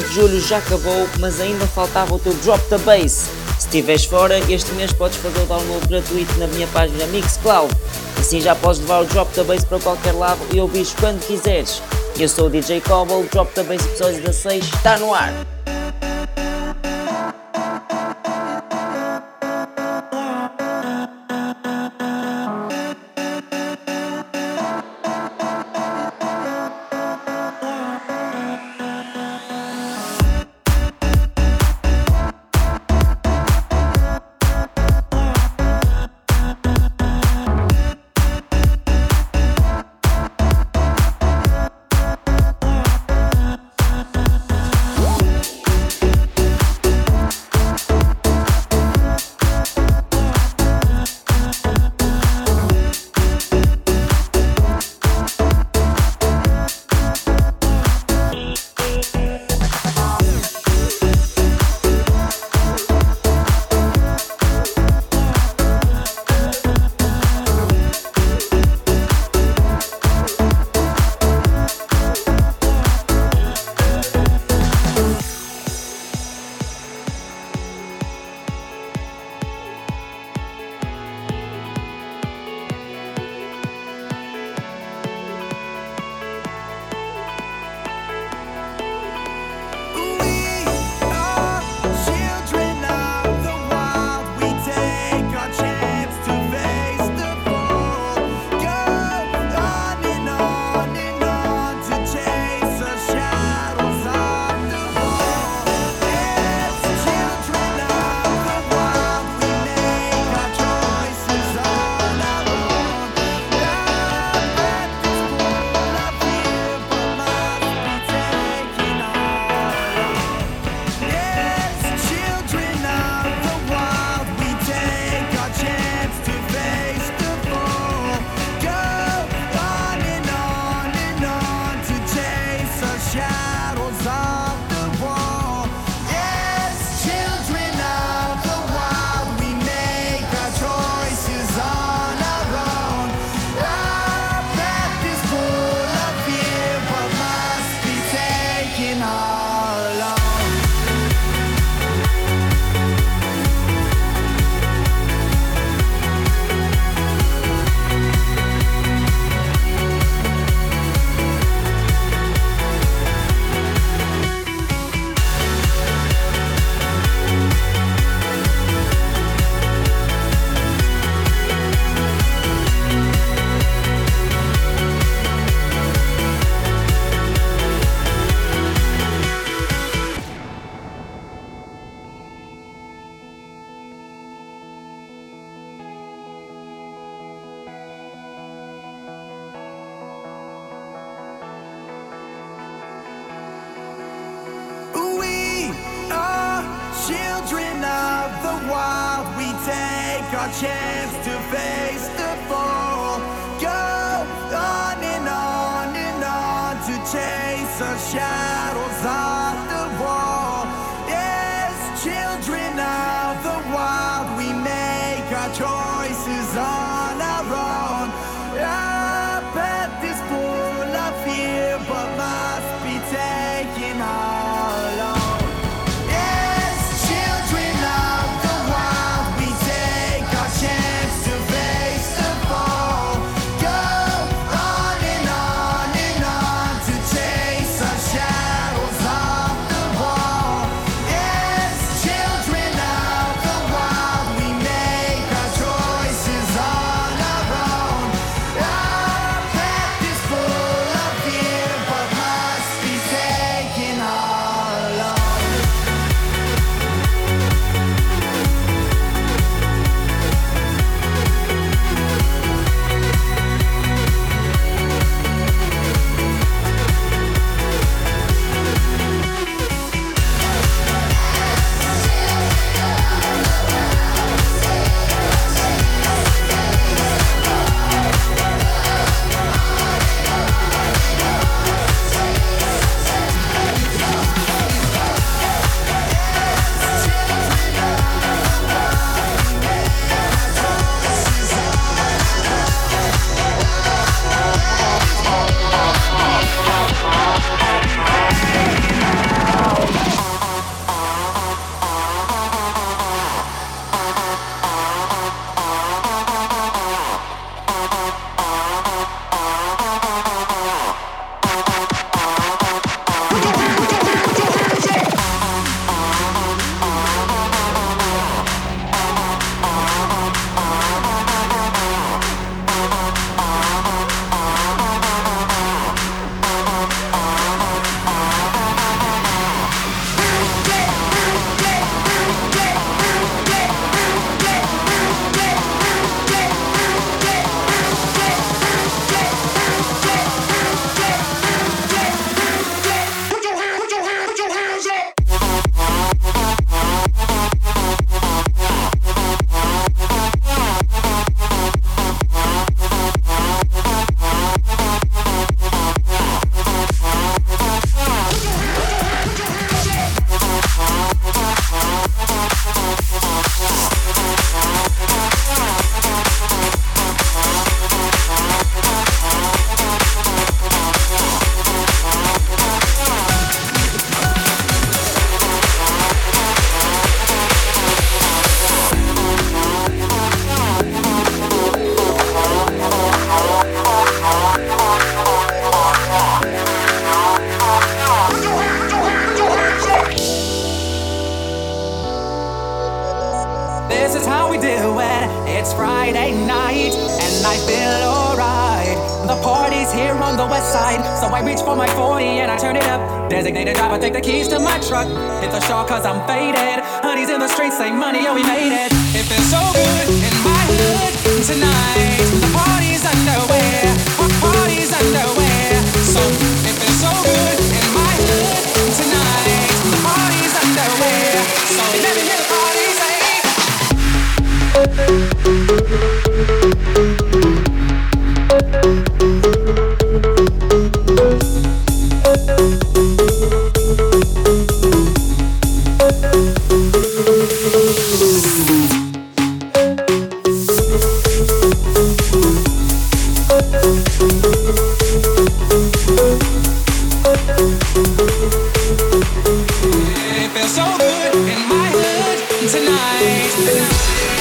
mês de julho já acabou, mas ainda faltava o teu Drop the Bass. Se estiveres fora, este mês podes fazer o download gratuito na minha página Mixcloud. Assim já podes levar o Drop the Bass para qualquer lado e ouvir quando quiseres. Eu sou o DJ Cobble, Drop the Bass episódio 16 está no ar. This is how we do it. It's Friday night, and I feel alright. The party's here on the west side, so I reach for my 40 and I turn it up. Designated driver, take the keys to my truck. Hit the shore cause I'm faded. Honey's in the streets, say money, oh, we made it. It feels so good in my hood tonight. In my hood tonight.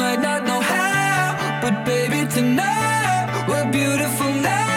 might not know how, but baby, tonight we're beautiful now.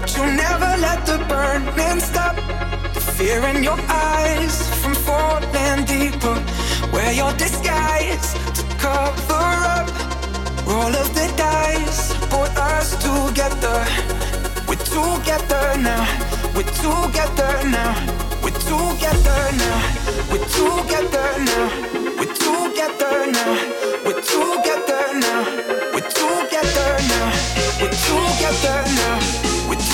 But you never let the burning stop. The fear in your eyes from falling deeper. Wear your disguise to cover up. Roll of the dice, put us together. We're together now. We're together now. We're together now. We're together now. We're together now. We're together now. We're together now. We're together now.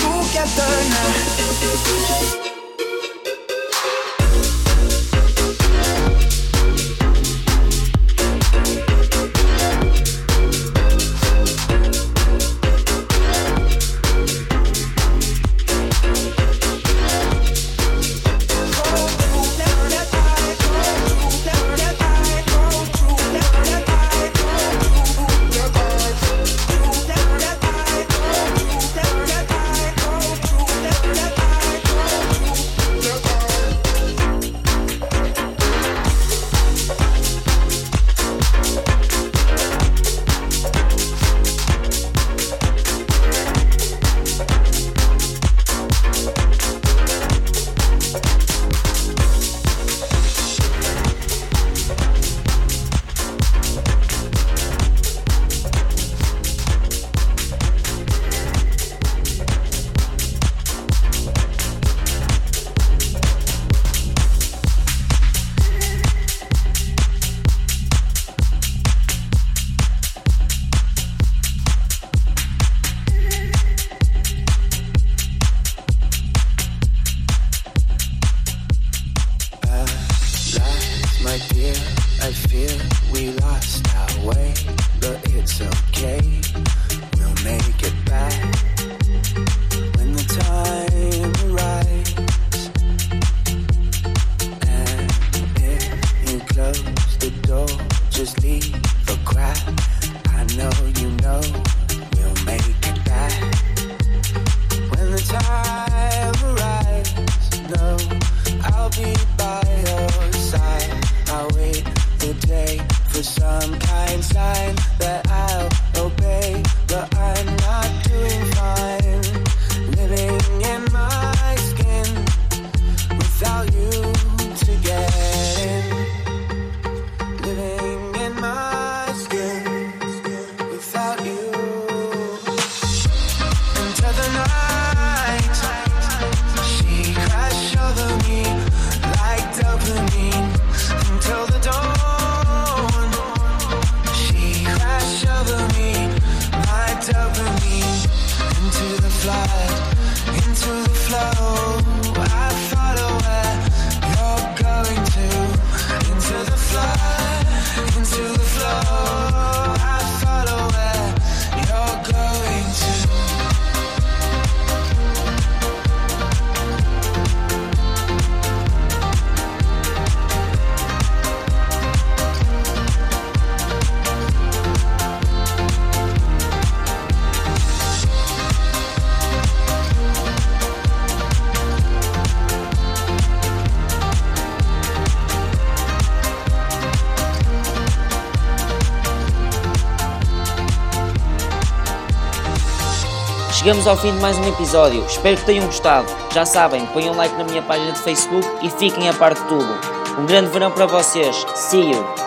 We're together now. slide into the flow. Chegamos ao fim de mais um episódio, espero que tenham gostado. Já sabem, ponham like na minha página de Facebook e fiquem a par de tudo. Um grande verão para vocês, see you!